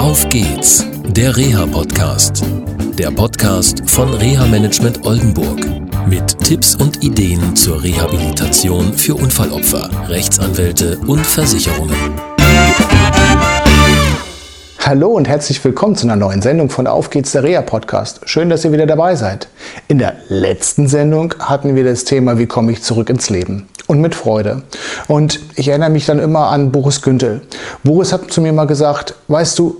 Auf geht's, der Reha-Podcast. Der Podcast von Reha Management Oldenburg. Mit Tipps und Ideen zur Rehabilitation für Unfallopfer, Rechtsanwälte und Versicherungen. Hallo und herzlich willkommen zu einer neuen Sendung von Auf geht's der Reha Podcast. Schön, dass ihr wieder dabei seid. In der letzten Sendung hatten wir das Thema, wie komme ich zurück ins Leben? Und mit Freude. Und ich erinnere mich dann immer an Boris Güntel. Boris hat zu mir mal gesagt, weißt du,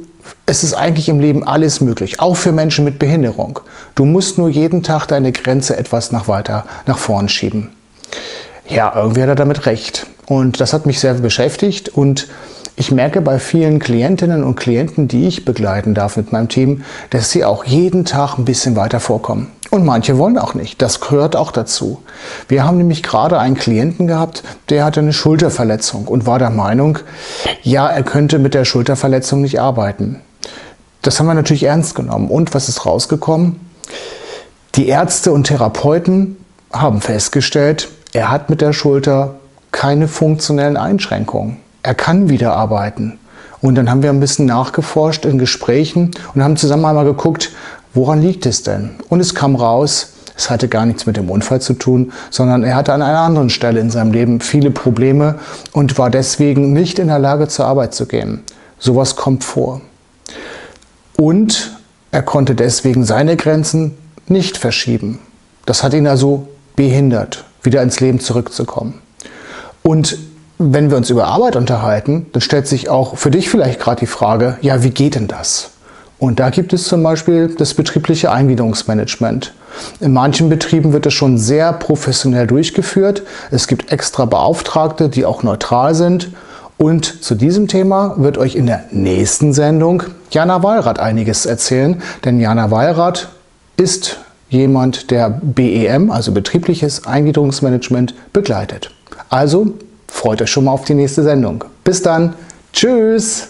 es ist eigentlich im Leben alles möglich, auch für Menschen mit Behinderung. Du musst nur jeden Tag deine Grenze etwas nach weiter nach vorn schieben. Ja, irgendwie hat er damit recht. Und das hat mich sehr beschäftigt und ich merke bei vielen Klientinnen und Klienten, die ich begleiten darf mit meinem Team, dass sie auch jeden Tag ein bisschen weiter vorkommen. Und manche wollen auch nicht. Das gehört auch dazu. Wir haben nämlich gerade einen Klienten gehabt, der hatte eine Schulterverletzung und war der Meinung, ja, er könnte mit der Schulterverletzung nicht arbeiten. Das haben wir natürlich ernst genommen. Und was ist rausgekommen? Die Ärzte und Therapeuten haben festgestellt, er hat mit der Schulter keine funktionellen Einschränkungen er kann wieder arbeiten. Und dann haben wir ein bisschen nachgeforscht in Gesprächen und haben zusammen einmal geguckt, woran liegt es denn? Und es kam raus, es hatte gar nichts mit dem Unfall zu tun, sondern er hatte an einer anderen Stelle in seinem Leben viele Probleme und war deswegen nicht in der Lage zur Arbeit zu gehen. Sowas kommt vor. Und er konnte deswegen seine Grenzen nicht verschieben. Das hat ihn also behindert, wieder ins Leben zurückzukommen. Und wenn wir uns über Arbeit unterhalten, dann stellt sich auch für dich vielleicht gerade die Frage, ja, wie geht denn das? Und da gibt es zum Beispiel das betriebliche Eingliederungsmanagement. In manchen Betrieben wird es schon sehr professionell durchgeführt. Es gibt extra Beauftragte, die auch neutral sind. Und zu diesem Thema wird euch in der nächsten Sendung Jana Wallrath einiges erzählen. Denn Jana Wallrath ist jemand, der BEM, also betriebliches Eingliederungsmanagement, begleitet. Also freut euch schon mal auf die nächste Sendung. Bis dann. Tschüss.